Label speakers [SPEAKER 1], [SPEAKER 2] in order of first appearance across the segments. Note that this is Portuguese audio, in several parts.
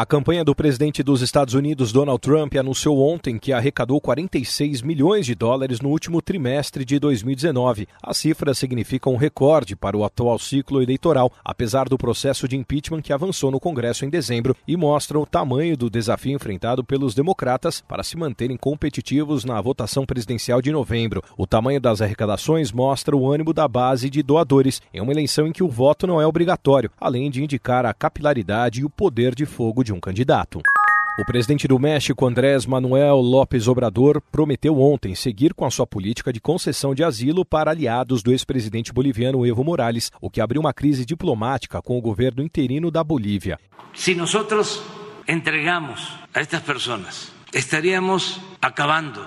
[SPEAKER 1] A campanha do presidente dos Estados Unidos, Donald Trump, anunciou ontem que arrecadou 46 milhões de dólares no último trimestre de 2019. A cifra significa um recorde para o atual ciclo eleitoral, apesar do processo de impeachment que avançou no Congresso em dezembro e mostra o tamanho do desafio enfrentado pelos democratas para se manterem competitivos na votação presidencial de novembro. O tamanho das arrecadações mostra o ânimo da base de doadores em uma eleição em que o voto não é obrigatório, além de indicar a capilaridade e o poder de fogo de de um candidato. O presidente do México, Andrés Manuel López Obrador, prometeu ontem seguir com a sua política de concessão de asilo para aliados do ex-presidente boliviano Evo Morales, o que abriu uma crise diplomática com o governo interino da Bolívia.
[SPEAKER 2] Se nós entregamos a estas pessoas, estaríamos acabando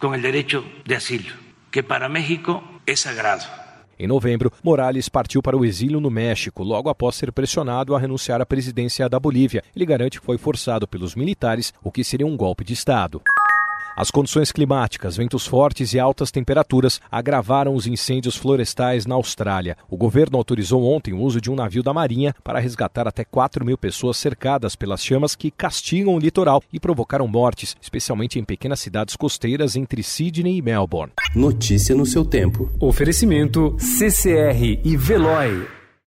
[SPEAKER 2] com o direito de asilo, que para México é sagrado.
[SPEAKER 1] Em novembro, Morales partiu para o exílio no México, logo após ser pressionado a renunciar à presidência da Bolívia. Ele garante que foi forçado pelos militares, o que seria um golpe de Estado. As condições climáticas, ventos fortes e altas temperaturas agravaram os incêndios florestais na Austrália. O governo autorizou ontem o uso de um navio da Marinha para resgatar até 4 mil pessoas cercadas pelas chamas que castigam o litoral e provocaram mortes, especialmente em pequenas cidades costeiras entre Sydney e Melbourne.
[SPEAKER 3] Notícia no seu tempo.
[SPEAKER 4] Oferecimento CCR e Veloy.